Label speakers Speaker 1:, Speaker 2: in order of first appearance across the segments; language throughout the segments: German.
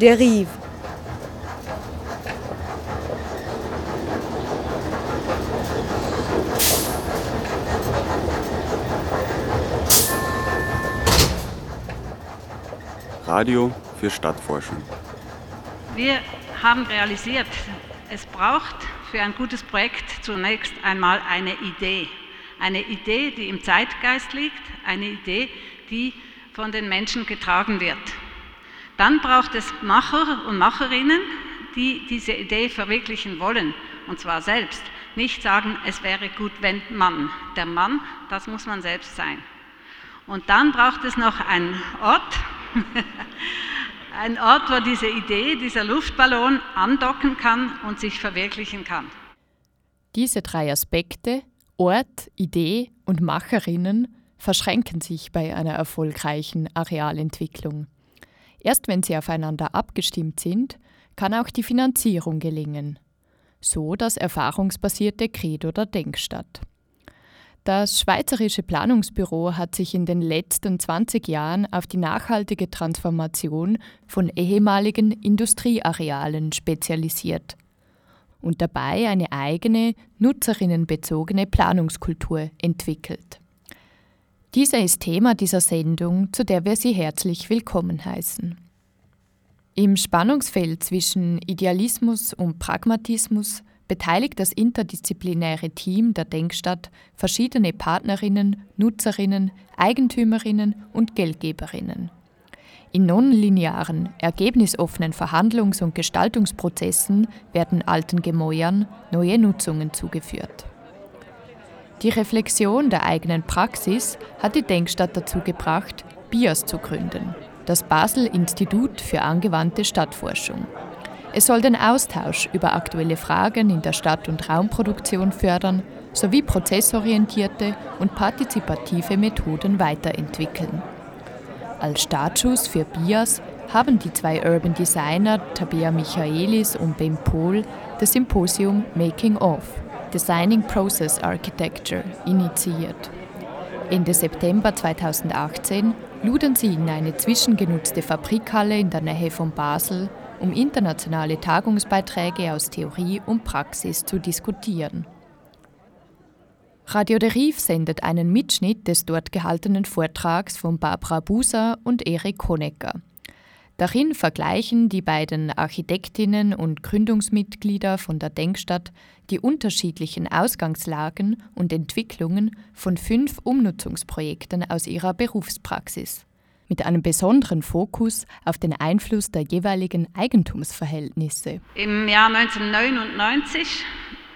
Speaker 1: Derive.
Speaker 2: Radio für Stadtforschung.
Speaker 3: Wir haben realisiert, es braucht für ein gutes Projekt zunächst einmal eine Idee. Eine Idee, die im Zeitgeist liegt, eine Idee, die von den Menschen getragen wird. Dann braucht es Macher und Macherinnen, die diese Idee verwirklichen wollen, und zwar selbst. Nicht sagen, es wäre gut, wenn Mann. Der Mann, das muss man selbst sein. Und dann braucht es noch einen Ort, Ein Ort, wo diese Idee, dieser Luftballon andocken kann und sich verwirklichen kann.
Speaker 4: Diese drei Aspekte, Ort, Idee und Macherinnen, verschränken sich bei einer erfolgreichen Arealentwicklung. Erst wenn sie aufeinander abgestimmt sind, kann auch die Finanzierung gelingen. So das erfahrungsbasierte Credo der Denkstadt. Das Schweizerische Planungsbüro hat sich in den letzten 20 Jahren auf die nachhaltige Transformation von ehemaligen Industriearealen spezialisiert und dabei eine eigene, nutzerinnenbezogene Planungskultur entwickelt. Dieser ist Thema dieser Sendung, zu der wir Sie herzlich willkommen heißen. Im Spannungsfeld zwischen Idealismus und Pragmatismus beteiligt das interdisziplinäre Team der Denkstadt verschiedene Partnerinnen, Nutzerinnen, Eigentümerinnen und Geldgeberinnen. In nonlinearen, ergebnisoffenen Verhandlungs- und Gestaltungsprozessen werden alten Gemäuern neue Nutzungen zugeführt. Die Reflexion der eigenen Praxis hat die Denkstadt dazu gebracht, BIAS zu gründen, das Basel Institut für angewandte Stadtforschung. Es soll den Austausch über aktuelle Fragen in der Stadt- und Raumproduktion fördern sowie prozessorientierte und partizipative Methoden weiterentwickeln. Als Startschuss für BIAS haben die zwei Urban Designer Tabea Michaelis und Ben Pohl das Symposium Making of Designing Process Architecture initiiert. Ende September 2018 luden sie in eine zwischengenutzte Fabrikhalle in der Nähe von Basel um internationale Tagungsbeiträge aus Theorie und Praxis zu diskutieren. Radio Deriv sendet einen Mitschnitt des dort gehaltenen Vortrags von Barbara Buser und Erik Honecker. Darin vergleichen die beiden Architektinnen und Gründungsmitglieder von der Denkstadt die unterschiedlichen Ausgangslagen und Entwicklungen von fünf Umnutzungsprojekten aus ihrer Berufspraxis mit einem besonderen Fokus auf den Einfluss der jeweiligen Eigentumsverhältnisse.
Speaker 3: Im Jahr 1999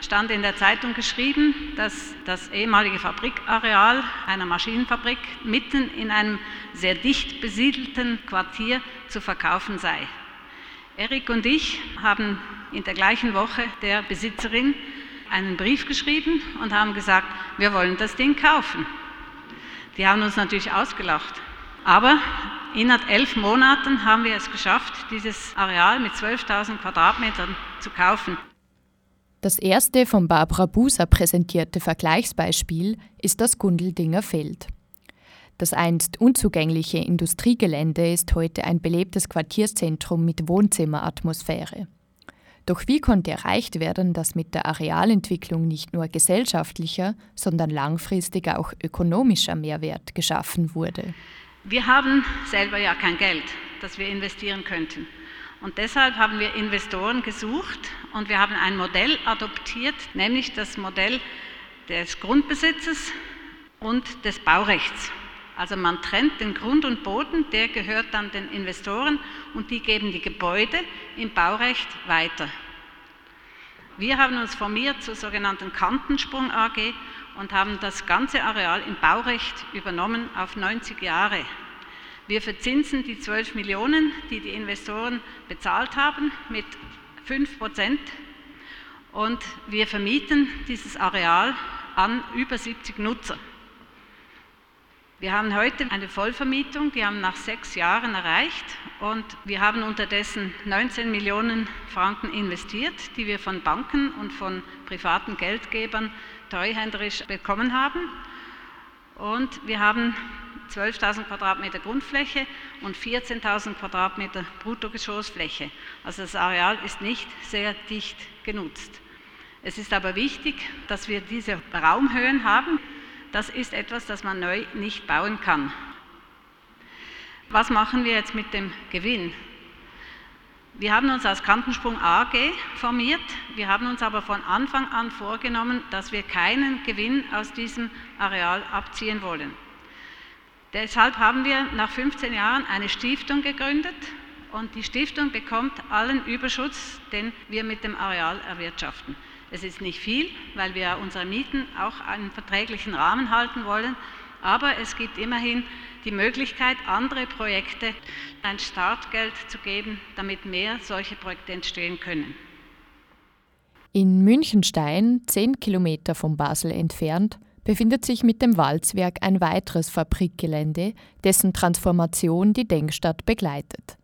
Speaker 3: stand in der Zeitung geschrieben, dass das ehemalige Fabrikareal einer Maschinenfabrik mitten in einem sehr dicht besiedelten Quartier zu verkaufen sei. Erik und ich haben in der gleichen Woche der Besitzerin einen Brief geschrieben und haben gesagt, wir wollen das Ding kaufen. Die haben uns natürlich ausgelacht. Aber innerhalb elf Monaten haben wir es geschafft, dieses Areal mit 12.000 Quadratmetern zu kaufen.
Speaker 4: Das erste von Barbara Buser präsentierte Vergleichsbeispiel ist das Gundeldinger Feld. Das einst unzugängliche Industriegelände ist heute ein belebtes Quartierszentrum mit Wohnzimmeratmosphäre. Doch wie konnte erreicht werden, dass mit der Arealentwicklung nicht nur gesellschaftlicher, sondern langfristig auch ökonomischer Mehrwert geschaffen wurde?
Speaker 3: Wir haben selber ja kein Geld, das wir investieren könnten. Und deshalb haben wir Investoren gesucht und wir haben ein Modell adoptiert, nämlich das Modell des Grundbesitzes und des Baurechts. Also man trennt den Grund und Boden, der gehört dann den Investoren und die geben die Gebäude im Baurecht weiter. Wir haben uns formiert zur sogenannten Kantensprung AG und haben das ganze Areal im Baurecht übernommen auf 90 Jahre. Wir verzinsen die 12 Millionen, die die Investoren bezahlt haben, mit 5 Prozent und wir vermieten dieses Areal an über 70 Nutzer. Wir haben heute eine Vollvermietung, die haben nach sechs Jahren erreicht und wir haben unterdessen 19 Millionen Franken investiert, die wir von Banken und von privaten Geldgebern treuhänderisch bekommen haben. Und wir haben 12.000 Quadratmeter Grundfläche und 14.000 Quadratmeter Bruttogeschossfläche. Also das Areal ist nicht sehr dicht genutzt. Es ist aber wichtig, dass wir diese Raumhöhen haben. Das ist etwas, das man neu nicht bauen kann. Was machen wir jetzt mit dem Gewinn? Wir haben uns als Kantensprung AG formiert. Wir haben uns aber von Anfang an vorgenommen, dass wir keinen Gewinn aus diesem Areal abziehen wollen. Deshalb haben wir nach 15 Jahren eine Stiftung gegründet und die Stiftung bekommt allen Überschuss, den wir mit dem Areal erwirtschaften. Es ist nicht viel, weil wir unsere Mieten auch einen verträglichen Rahmen halten wollen, aber es gibt immerhin die Möglichkeit, andere Projekte ein Startgeld zu geben, damit mehr solche Projekte entstehen können.
Speaker 4: In Münchenstein, zehn Kilometer von Basel entfernt, befindet sich mit dem Walzwerk ein weiteres Fabrikgelände, dessen Transformation die Denkstadt begleitet.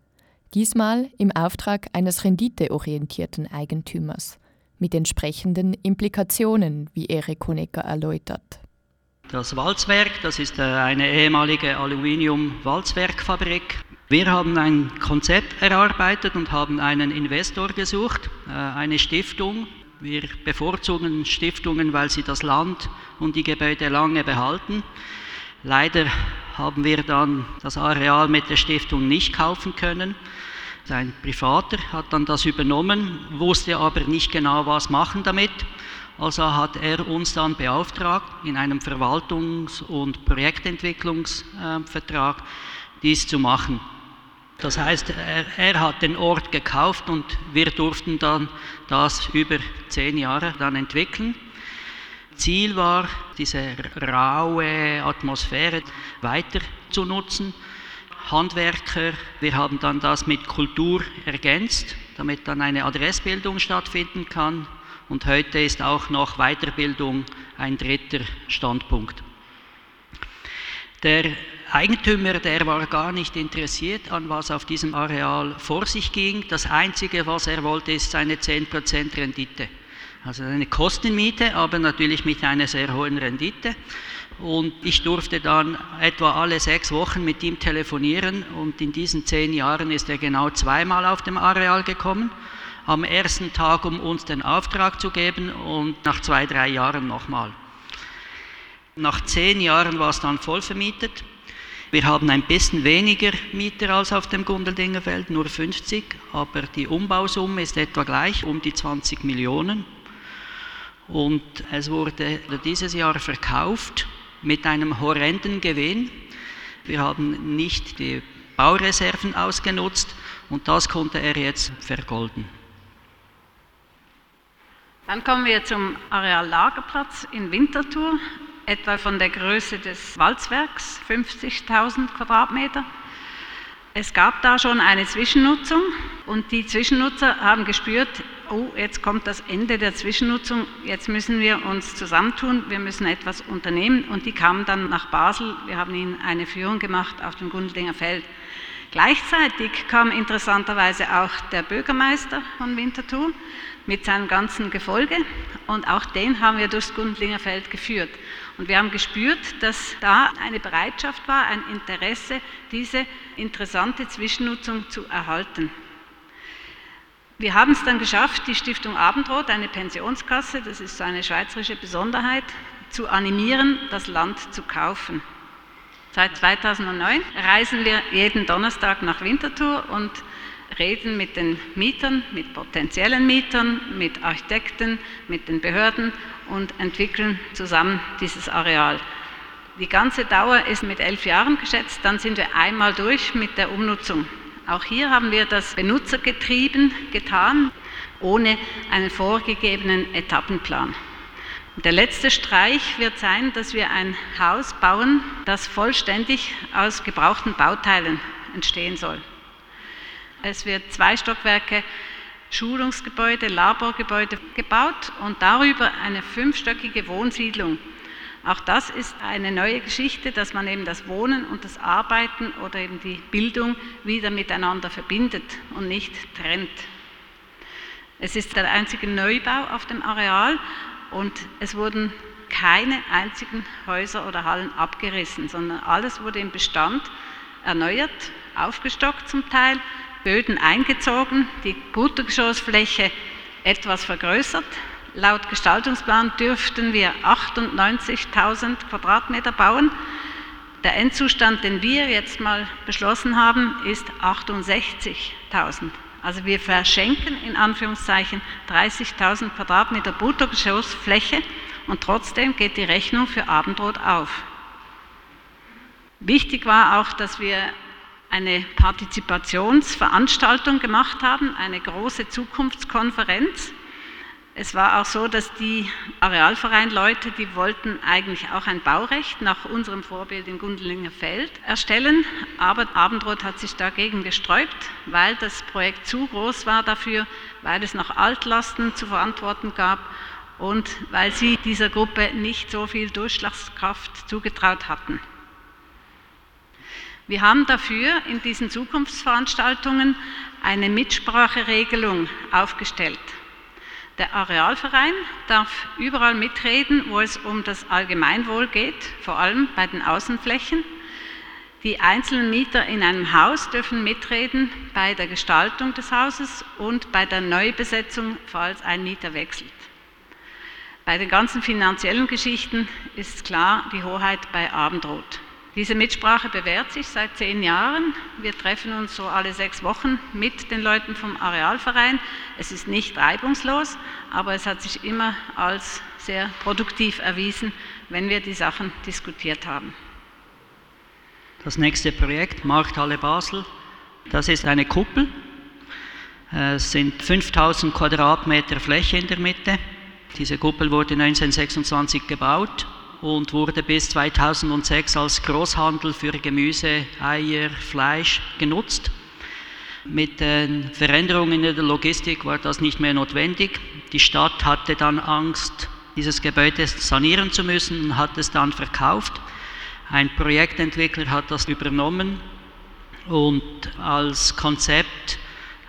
Speaker 4: Diesmal im Auftrag eines renditeorientierten Eigentümers, mit entsprechenden Implikationen, wie Erik Honecker erläutert.
Speaker 1: Das Walzwerk, das ist äh, eine ehemalige Aluminium-Walzwerkfabrik. Wir haben ein Konzept erarbeitet und haben einen Investor gesucht, äh, eine Stiftung. Wir bevorzugen Stiftungen, weil sie das Land und die Gebäude lange behalten. Leider haben wir dann das Areal mit der Stiftung nicht kaufen können. Sein Privater hat dann das übernommen, wusste aber nicht genau, was machen damit. Also hat er uns dann beauftragt, in einem Verwaltungs- und Projektentwicklungsvertrag dies zu machen. Das heißt, er, er, hat den Ort gekauft und wir durften dann das über zehn Jahre dann entwickeln. Ziel war, diese raue Atmosphäre weiter zu nutzen. Handwerker, wir haben dann das mit Kultur ergänzt, damit dann eine Adressbildung stattfinden kann. Und heute ist auch noch Weiterbildung ein dritter Standpunkt. Der Eigentümer, der war gar nicht interessiert an was auf diesem Areal vor sich ging. Das Einzige, was er wollte, ist seine 10% Rendite. Also eine Kostenmiete, aber natürlich mit einer sehr hohen Rendite. Und ich durfte dann etwa alle sechs Wochen mit ihm telefonieren und in diesen zehn Jahren ist er genau zweimal auf dem Areal gekommen am ersten Tag, um uns den Auftrag zu geben und nach zwei, drei Jahren nochmal. Nach zehn Jahren war es dann voll vermietet. Wir haben ein bisschen weniger Mieter als auf dem Gundeldingerfeld, nur 50, aber die Umbausumme ist etwa gleich, um die 20 Millionen. Und es wurde dieses Jahr verkauft mit einem horrenden Gewinn. Wir haben nicht die Baureserven ausgenutzt und das konnte er jetzt vergolden.
Speaker 3: Dann kommen wir zum Areal Lagerplatz in Winterthur, etwa von der Größe des Walzwerks, 50.000 Quadratmeter. Es gab da schon eine Zwischennutzung und die Zwischennutzer haben gespürt, oh, jetzt kommt das Ende der Zwischennutzung, jetzt müssen wir uns zusammentun, wir müssen etwas unternehmen und die kamen dann nach Basel, wir haben ihnen eine Führung gemacht auf dem Gundeldinger Feld. Gleichzeitig kam interessanterweise auch der Bürgermeister von Winterthur mit seinem ganzen Gefolge und auch den haben wir durchs Gundlinger Feld geführt. Und wir haben gespürt, dass da eine Bereitschaft war, ein Interesse, diese interessante Zwischennutzung zu erhalten. Wir haben es dann geschafft, die Stiftung Abendrot, eine Pensionskasse, das ist so eine schweizerische Besonderheit, zu animieren, das Land zu kaufen. Seit 2009 reisen wir jeden Donnerstag nach Winterthur und reden mit den Mietern, mit potenziellen Mietern, mit Architekten, mit den Behörden und entwickeln zusammen dieses Areal. Die ganze Dauer ist mit elf Jahren geschätzt, dann sind wir einmal durch mit der Umnutzung. Auch hier haben wir das benutzergetrieben getan, ohne einen vorgegebenen Etappenplan. Der letzte Streich wird sein, dass wir ein Haus bauen, das vollständig aus gebrauchten Bauteilen entstehen soll. Es wird zwei Stockwerke Schulungsgebäude, Laborgebäude gebaut und darüber eine fünfstöckige Wohnsiedlung. Auch das ist eine neue Geschichte, dass man eben das Wohnen und das Arbeiten oder eben die Bildung wieder miteinander verbindet und nicht trennt. Es ist der einzige Neubau auf dem Areal und es wurden keine einzigen Häuser oder Hallen abgerissen, sondern alles wurde im Bestand erneuert, aufgestockt zum Teil, Böden eingezogen, die Bruttogeschossfläche etwas vergrößert. Laut Gestaltungsplan dürften wir 98.000 Quadratmeter bauen. Der Endzustand, den wir jetzt mal beschlossen haben, ist 68.000. Also wir verschenken in Anführungszeichen 30.000 Quadratmeter Bruttogeschossfläche und trotzdem geht die Rechnung für Abendrot auf. Wichtig war auch, dass wir eine Partizipationsveranstaltung gemacht haben, eine große Zukunftskonferenz es war auch so, dass die Arealverein-Leute, die wollten eigentlich auch ein Baurecht nach unserem Vorbild in Gundelinger Feld erstellen, aber Abendrot hat sich dagegen gesträubt, weil das Projekt zu groß war dafür, weil es noch Altlasten zu verantworten gab und weil sie dieser Gruppe nicht so viel Durchschlagskraft zugetraut hatten. Wir haben dafür in diesen Zukunftsveranstaltungen eine Mitspracheregelung aufgestellt. Der Arealverein darf überall mitreden, wo es um das Allgemeinwohl geht, vor allem bei den Außenflächen. Die einzelnen Mieter in einem Haus dürfen mitreden bei der Gestaltung des Hauses und bei der Neubesetzung, falls ein Mieter wechselt. Bei den ganzen finanziellen Geschichten ist klar die Hoheit bei Abendrot. Diese Mitsprache bewährt sich seit zehn Jahren. Wir treffen uns so alle sechs Wochen mit den Leuten vom Arealverein. Es ist nicht reibungslos, aber es hat sich immer als sehr produktiv erwiesen, wenn wir die Sachen diskutiert haben.
Speaker 1: Das nächste Projekt, Markthalle Basel, das ist eine Kuppel. Es sind 5000 Quadratmeter Fläche in der Mitte. Diese Kuppel wurde 1926 gebaut und wurde bis 2006 als Großhandel für Gemüse, Eier, Fleisch genutzt. Mit den Veränderungen in der Logistik war das nicht mehr notwendig. Die Stadt hatte dann Angst, dieses Gebäude sanieren zu müssen und hat es dann verkauft. Ein Projektentwickler hat das übernommen und als Konzept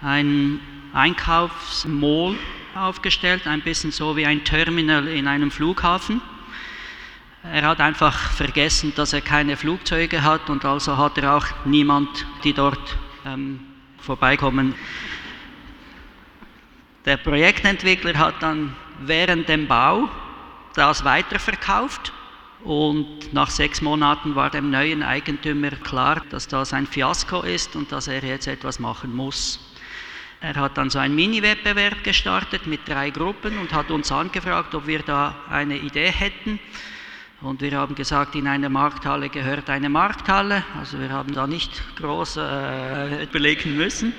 Speaker 1: ein Einkaufsmall aufgestellt, ein bisschen so wie ein Terminal in einem Flughafen. Er hat einfach vergessen, dass er keine Flugzeuge hat und also hat er auch niemand, die dort ähm, vorbeikommen. Der Projektentwickler hat dann während dem Bau das weiterverkauft und nach sechs Monaten war dem neuen Eigentümer klar, dass das ein Fiasko ist und dass er jetzt etwas machen muss. Er hat dann so einen Mini-Wettbewerb gestartet mit drei Gruppen und hat uns angefragt, ob wir da eine Idee hätten. Und wir haben gesagt, in einer Markthalle gehört eine Markthalle. Also wir haben da nicht groß äh, überlegen müssen.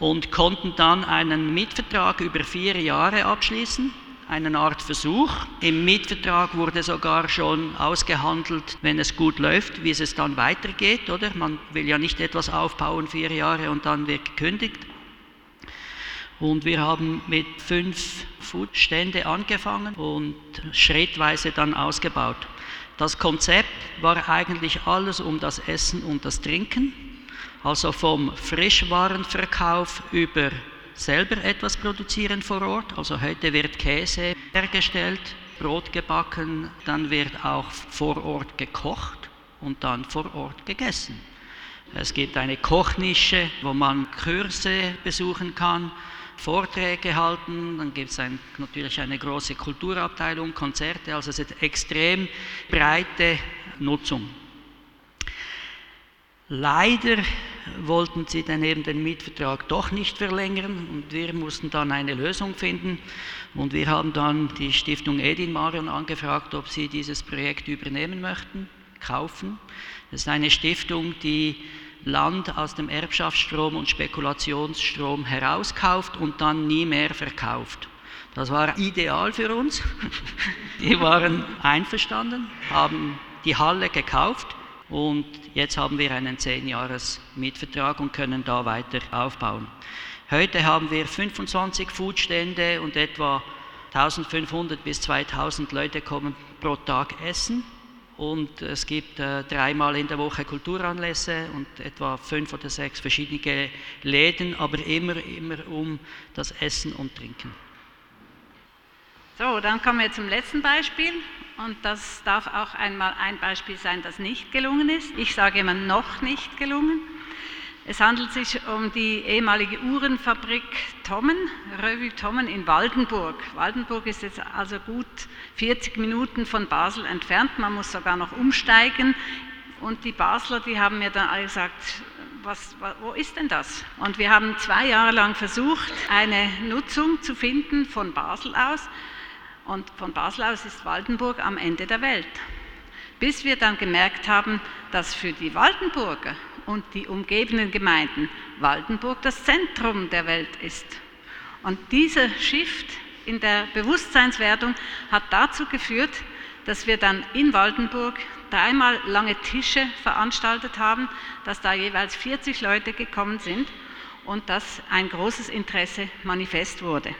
Speaker 1: Und konnten dann einen Mietvertrag über vier Jahre abschließen, eine Art Versuch. Im Mietvertrag wurde sogar schon ausgehandelt, wenn es gut läuft, wie es dann weitergeht, oder? Man will ja nicht etwas aufbauen, vier Jahre und dann wird gekündigt. Und wir haben mit fünf Foodstände angefangen und schrittweise dann ausgebaut. Das Konzept war eigentlich alles um das Essen und das Trinken, also vom Frischwarenverkauf über selber etwas produzieren vor Ort. Also heute wird Käse hergestellt, Brot gebacken, dann wird auch vor Ort gekocht und dann vor Ort gegessen. Es gibt eine Kochnische, wo man Kurse besuchen kann Vorträge halten, dann gibt es ein, natürlich eine große Kulturabteilung, Konzerte, also es ist extrem breite Nutzung. Leider wollten sie dann eben den Mietvertrag doch nicht verlängern und wir mussten dann eine Lösung finden und wir haben dann die Stiftung Edin Marion angefragt, ob sie dieses Projekt übernehmen möchten, kaufen. Das ist eine Stiftung, die Land aus dem Erbschaftsstrom und Spekulationsstrom herauskauft und dann nie mehr verkauft. Das war ideal für uns. Die waren einverstanden, haben die Halle gekauft und jetzt haben wir einen 10-Jahres-Mietvertrag und können da weiter aufbauen. Heute haben wir 25 Foodstände und etwa 1500 bis 2000 Leute kommen pro Tag essen und es gibt äh, dreimal in der Woche Kulturanlässe und etwa fünf oder sechs verschiedene Läden, aber immer, immer um das Essen und Trinken.
Speaker 3: So, dann kommen wir zum letzten Beispiel. Und das darf auch einmal ein Beispiel sein, das nicht gelungen ist. Ich sage immer noch nicht gelungen. Es handelt sich um die ehemalige Uhrenfabrik Tommen, Revue Tommen in Waldenburg. Waldenburg ist jetzt also gut 40 Minuten von Basel entfernt. Man muss sogar noch umsteigen. Und die Basler, die haben mir dann alle gesagt, was, wo ist denn das? Und wir haben zwei Jahre lang versucht, eine Nutzung zu finden von Basel aus. Und von Basel aus ist Waldenburg am Ende der Welt. Bis wir dann gemerkt haben, dass für die Waldenburger und die umgebenden Gemeinden Waldenburg das Zentrum der Welt ist. Und dieser Shift in der Bewusstseinswerdung hat dazu geführt, dass wir dann in Waldenburg dreimal lange Tische veranstaltet haben, dass da jeweils 40 Leute gekommen sind und dass ein großes Interesse manifest wurde.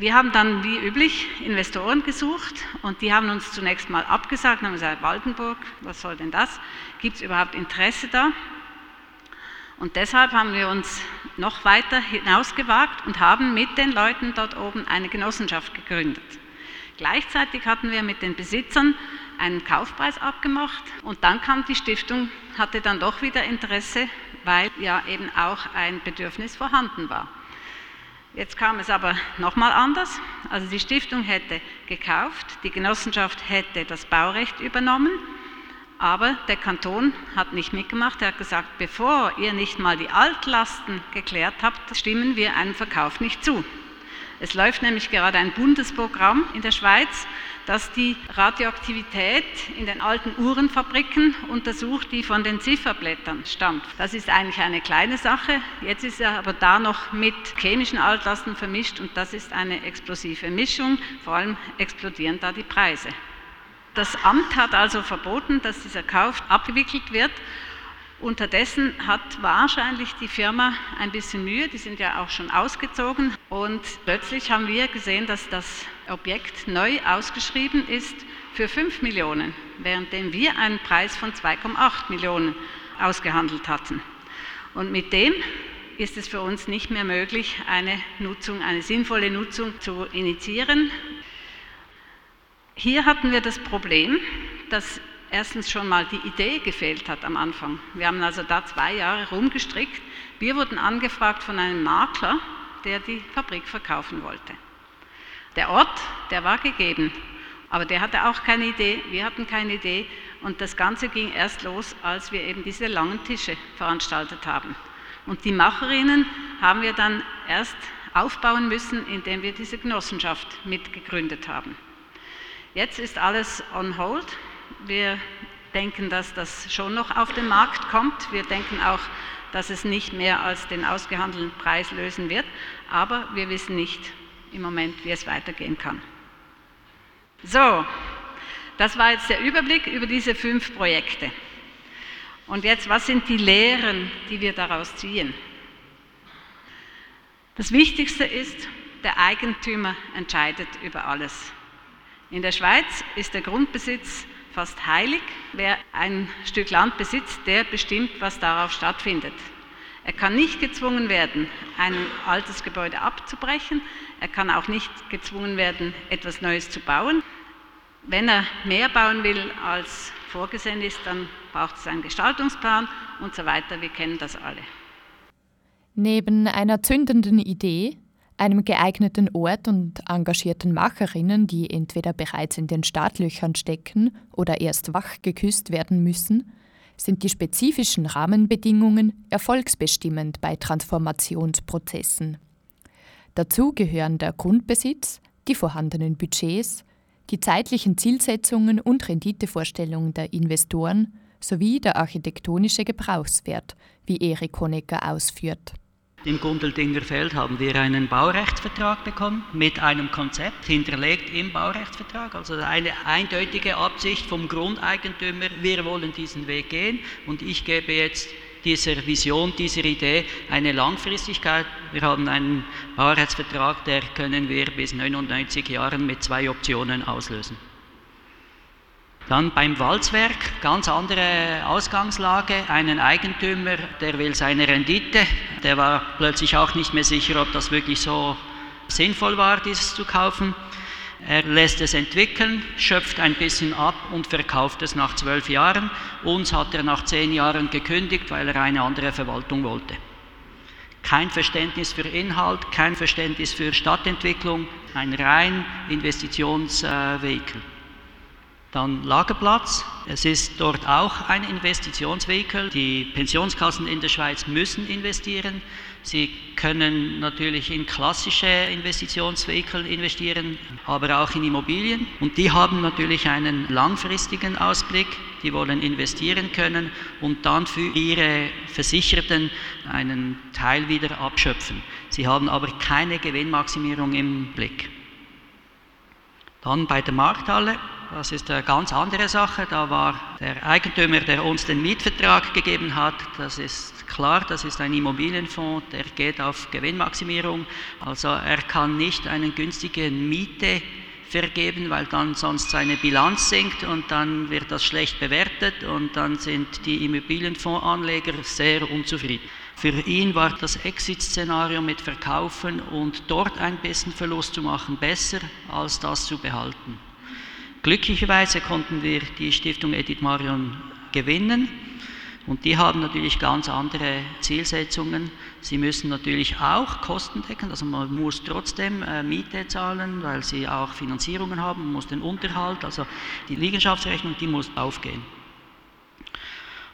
Speaker 3: Wir haben dann wie üblich Investoren gesucht und die haben uns zunächst mal abgesagt, haben gesagt, Waldenburg, was soll denn das? Gibt es überhaupt Interesse da? Und deshalb haben wir uns noch weiter hinausgewagt und haben mit den Leuten dort oben eine Genossenschaft gegründet. Gleichzeitig hatten wir mit den Besitzern einen Kaufpreis abgemacht und dann kam die Stiftung, hatte dann doch wieder Interesse, weil ja eben auch ein Bedürfnis vorhanden war. Jetzt kam es aber nochmal anders. Also die Stiftung hätte gekauft, die Genossenschaft hätte das Baurecht übernommen, aber der Kanton hat nicht mitgemacht. Er hat gesagt, bevor ihr nicht mal die Altlasten geklärt habt, stimmen wir einem Verkauf nicht zu. Es läuft nämlich gerade ein Bundesprogramm in der Schweiz, das die Radioaktivität in den alten Uhrenfabriken untersucht, die von den Zifferblättern stammt. Das ist eigentlich eine kleine Sache. Jetzt ist er aber da noch mit chemischen Altlasten vermischt und das ist eine explosive Mischung. Vor allem explodieren da die Preise. Das Amt hat also verboten, dass dieser Kauf abgewickelt wird Unterdessen hat wahrscheinlich die Firma ein bisschen Mühe, die sind ja auch schon ausgezogen und plötzlich haben wir gesehen, dass das Objekt neu ausgeschrieben ist für 5 Millionen, währenddem wir einen Preis von 2,8 Millionen ausgehandelt hatten. Und mit dem ist es für uns nicht mehr möglich, eine Nutzung, eine sinnvolle Nutzung zu initiieren. Hier hatten wir das Problem, dass erstens schon mal die Idee gefehlt hat am Anfang. Wir haben also da zwei Jahre rumgestrickt. Wir wurden angefragt von einem Makler, der die Fabrik verkaufen wollte. Der Ort, der war gegeben, aber der hatte auch keine Idee, wir hatten keine Idee und das Ganze ging erst los, als wir eben diese langen Tische veranstaltet haben. Und die Macherinnen haben wir dann erst aufbauen müssen, indem wir diese Genossenschaft mitgegründet haben. Jetzt ist alles on hold wir denken, dass das schon noch auf den Markt kommt. Wir denken auch, dass es nicht mehr als den ausgehandelten Preis lösen wird. Aber wir wissen nicht im Moment, wie es weitergehen kann. So, das war jetzt der Überblick über diese fünf Projekte. Und jetzt, was sind die Lehren, die wir daraus ziehen? Das Wichtigste ist, der Eigentümer entscheidet über alles. In der Schweiz ist der Grundbesitz fast heilig. Wer ein Stück Land besitzt, der bestimmt, was darauf stattfindet. Er kann nicht gezwungen werden, ein altes Gebäude abzubrechen. Er kann auch nicht gezwungen werden, etwas Neues zu bauen. Wenn er mehr bauen will, als vorgesehen ist, dann braucht es einen Gestaltungsplan und so weiter. Wir kennen das alle.
Speaker 4: Neben einer zündenden Idee einem geeigneten Ort und engagierten Macherinnen, die entweder bereits in den Startlöchern stecken oder erst wach geküsst werden müssen, sind die spezifischen Rahmenbedingungen erfolgsbestimmend bei Transformationsprozessen. Dazu gehören der Grundbesitz, die vorhandenen Budgets, die zeitlichen Zielsetzungen und Renditevorstellungen der Investoren sowie der architektonische Gebrauchswert, wie Erik Honecker ausführt.
Speaker 1: Im Gundeldinger Feld haben wir einen Baurechtsvertrag bekommen mit einem Konzept hinterlegt im Baurechtsvertrag, also eine eindeutige Absicht vom Grundeigentümer, wir wollen diesen Weg gehen und ich gebe jetzt dieser Vision, dieser Idee eine Langfristigkeit. Wir haben einen Baurechtsvertrag, der können wir bis 99 Jahren mit zwei Optionen auslösen. Dann beim Walzwerk, ganz andere Ausgangslage, einen Eigentümer, der will seine Rendite, der war plötzlich auch nicht mehr sicher, ob das wirklich so sinnvoll war, dieses zu kaufen. Er lässt es entwickeln, schöpft ein bisschen ab und verkauft es nach zwölf Jahren. Uns hat er nach zehn Jahren gekündigt, weil er eine andere Verwaltung wollte. Kein Verständnis für Inhalt, kein Verständnis für Stadtentwicklung, ein rein Investitionsvehikel. Dann Lagerplatz. Es ist dort auch ein Investitionsvehikel. Die Pensionskassen in der Schweiz müssen investieren. Sie können natürlich in klassische Investitionsvehikel investieren, aber auch in Immobilien. Und die haben natürlich einen langfristigen Ausblick. Die wollen investieren können und dann für ihre Versicherten einen Teil wieder abschöpfen. Sie haben aber keine Gewinnmaximierung im Blick. Dann bei der Markthalle das ist eine ganz andere Sache. Da war der Eigentümer, der uns den Mietvertrag gegeben hat, das ist klar, das ist ein Immobilienfonds, der geht auf Gewinnmaximierung. Also er kann nicht eine günstige Miete vergeben, weil dann sonst seine Bilanz sinkt und dann wird das schlecht bewertet und dann sind die Immobilienfondsanleger sehr unzufrieden. Für ihn war das Exit-Szenario mit Verkaufen und dort ein bisschen Verlust zu machen besser, als das zu behalten. Glücklicherweise konnten wir die Stiftung Edith Marion gewinnen und die haben natürlich ganz andere Zielsetzungen. Sie müssen natürlich auch Kosten decken, also man muss trotzdem äh, Miete zahlen, weil sie auch Finanzierungen haben, man muss den Unterhalt, also die Liegenschaftsrechnung, die muss aufgehen.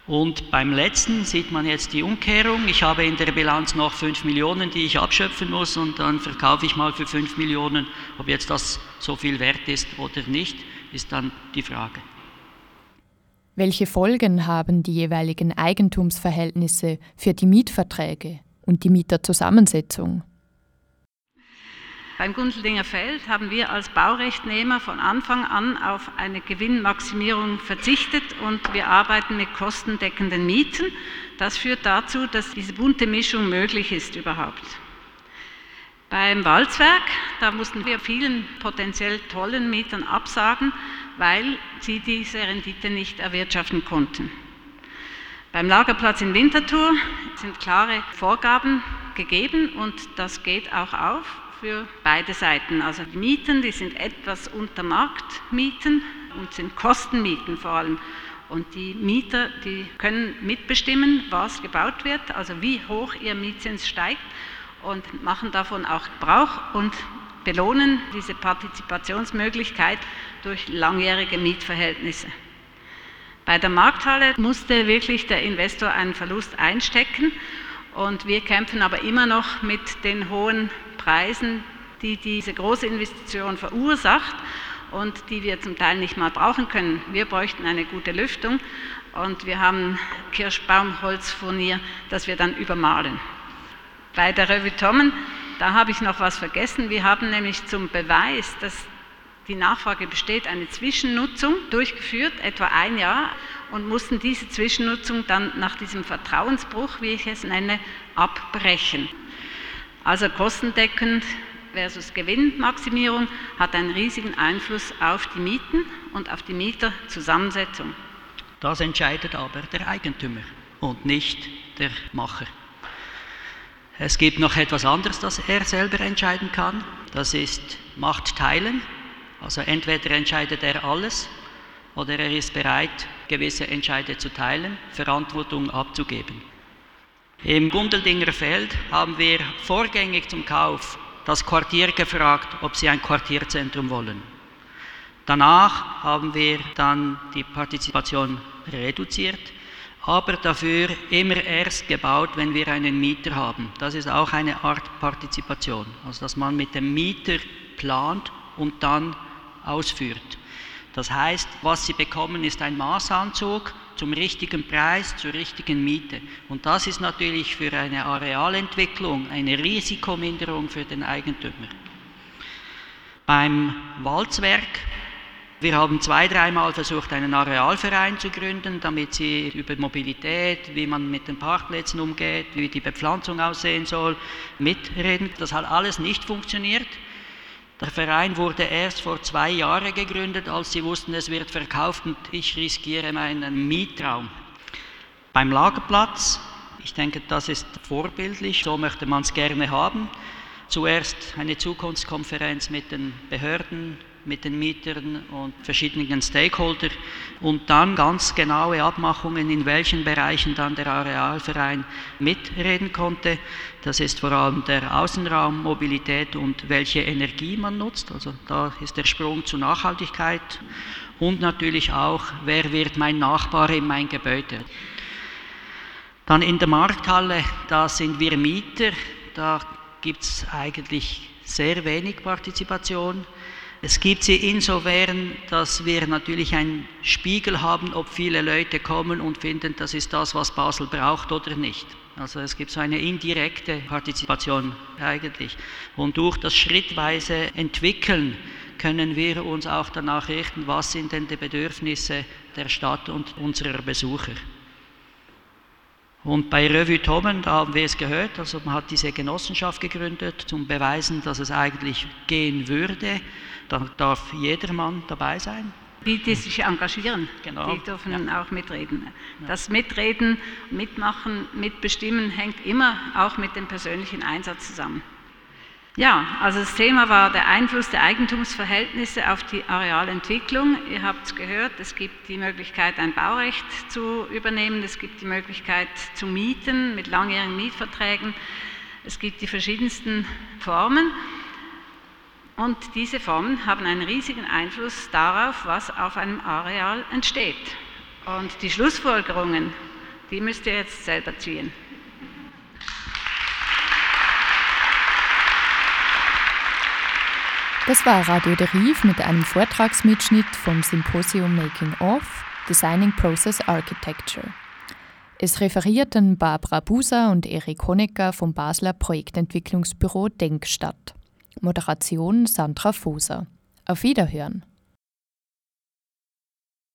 Speaker 1: Und beim letzten sieht man jetzt die Umkehrung. Ich habe in der Bilanz noch 5 Millionen, die ich abschöpfen muss und dann verkaufe ich mal für 5 Millionen, ob jetzt das so viel wert ist oder nicht ist dann die Frage.
Speaker 4: Welche Folgen haben die jeweiligen Eigentumsverhältnisse für die Mietverträge und die Mieterzusammensetzung?
Speaker 3: Beim Gundeldinger Feld haben wir als Baurechtnehmer von Anfang an auf eine Gewinnmaximierung verzichtet und wir arbeiten mit kostendeckenden Mieten. Das führt dazu, dass diese bunte Mischung möglich ist überhaupt. Beim Walzwerk, da mussten wir vielen potenziell tollen Mietern absagen, weil sie diese Rendite nicht erwirtschaften konnten. Beim Lagerplatz in Winterthur sind klare Vorgaben gegeben und das geht auch auf für beide Seiten. Also die Mieten, die sind etwas unter Marktmieten und sind Kostenmieten vor allem. Und die Mieter, die können mitbestimmen, was gebaut wird, also wie hoch ihr Mietzins steigt und machen davon auch Gebrauch und belohnen diese Partizipationsmöglichkeit durch langjährige Mietverhältnisse. Bei der Markthalle musste wirklich der Investor einen Verlust einstecken und wir kämpfen aber immer noch mit den hohen Preisen, die diese große Investition verursacht und die wir zum Teil nicht mal brauchen können. Wir bräuchten eine gute Lüftung und wir haben Kirschbaumholzfurnier, das wir dann übermalen. Bei der Revue Tommen, da habe ich noch was vergessen. Wir haben nämlich zum Beweis, dass die Nachfrage besteht, eine Zwischennutzung durchgeführt, etwa ein Jahr, und mussten diese Zwischennutzung dann nach diesem Vertrauensbruch, wie ich es nenne, abbrechen. Also kostendeckend versus Gewinnmaximierung hat einen riesigen Einfluss auf die Mieten und auf die Mieterzusammensetzung.
Speaker 1: Das entscheidet aber der Eigentümer und nicht der Macher. Es gibt noch etwas anderes, das er selber entscheiden kann. Das ist Macht teilen. Also entweder entscheidet er alles oder er ist bereit, gewisse Entscheide zu teilen, Verantwortung abzugeben. Im Gundeldinger Feld haben wir vorgängig zum Kauf das Quartier gefragt, ob sie ein Quartierzentrum wollen. Danach haben wir dann die Partizipation reduziert aber dafür immer erst gebaut, wenn wir einen Mieter haben. Das ist auch eine Art Partizipation, also dass man mit dem Mieter plant und dann ausführt. Das heißt, was Sie bekommen, ist ein Maßanzug zum richtigen Preis, zur richtigen Miete. Und das ist natürlich für eine Arealentwicklung eine Risikominderung für den Eigentümer. Beim Walzwerk wir haben zwei, dreimal versucht, einen Arealverein zu gründen, damit sie über Mobilität, wie man mit den Parkplätzen umgeht, wie die Bepflanzung aussehen soll, mitreden. Das hat alles nicht funktioniert. Der Verein wurde erst vor zwei Jahren gegründet, als sie wussten, es wird verkauft und ich riskiere meinen Mietraum. Beim Lagerplatz, ich denke, das ist vorbildlich, so möchte man es gerne haben. zuerst eine Zukunftskonferenz mit den Behörden, mit den Mietern und verschiedenen Stakeholdern und dann ganz genaue Abmachungen, in welchen Bereichen dann der Arealverein mitreden konnte. Das ist vor allem der Außenraum, Mobilität und welche Energie man nutzt. Also da ist der Sprung zur Nachhaltigkeit und natürlich auch, wer wird mein Nachbar in mein Gebäude. Dann in der Markthalle, da sind wir Mieter, da gibt es eigentlich sehr wenig Partizipation. Es gibt sie insofern, dass wir natürlich einen Spiegel haben, ob viele Leute kommen und finden, das ist das, was Basel braucht oder nicht. Also es gibt so eine indirekte Partizipation eigentlich. Und durch das schrittweise Entwickeln können wir uns auch danach richten, was sind denn die Bedürfnisse der Stadt und unserer Besucher. Und bei Revue Tommen, da haben wir es gehört, also man hat diese Genossenschaft gegründet, zum Beweisen, dass es eigentlich gehen würde. Da darf jedermann dabei sein.
Speaker 3: Die, die sich engagieren,
Speaker 1: genau.
Speaker 3: die dürfen ja. auch mitreden. Das Mitreden, Mitmachen, Mitbestimmen hängt immer auch mit dem persönlichen Einsatz zusammen. Ja, also das Thema war der Einfluss der Eigentumsverhältnisse auf die Arealentwicklung. Ihr habt es gehört, es gibt die Möglichkeit, ein Baurecht zu übernehmen, es gibt die Möglichkeit zu mieten mit langjährigen Mietverträgen, es gibt die verschiedensten Formen und diese Formen haben einen riesigen Einfluss darauf, was auf einem Areal entsteht. Und die Schlussfolgerungen, die müsst ihr jetzt selber ziehen.
Speaker 4: Das war Radio Deriv mit einem Vortragsmitschnitt vom Symposium Making of Designing Process Architecture. Es referierten Barbara Buser und Erik Honecker vom Basler Projektentwicklungsbüro Denkstadt. Moderation Sandra Foser. Auf Wiederhören!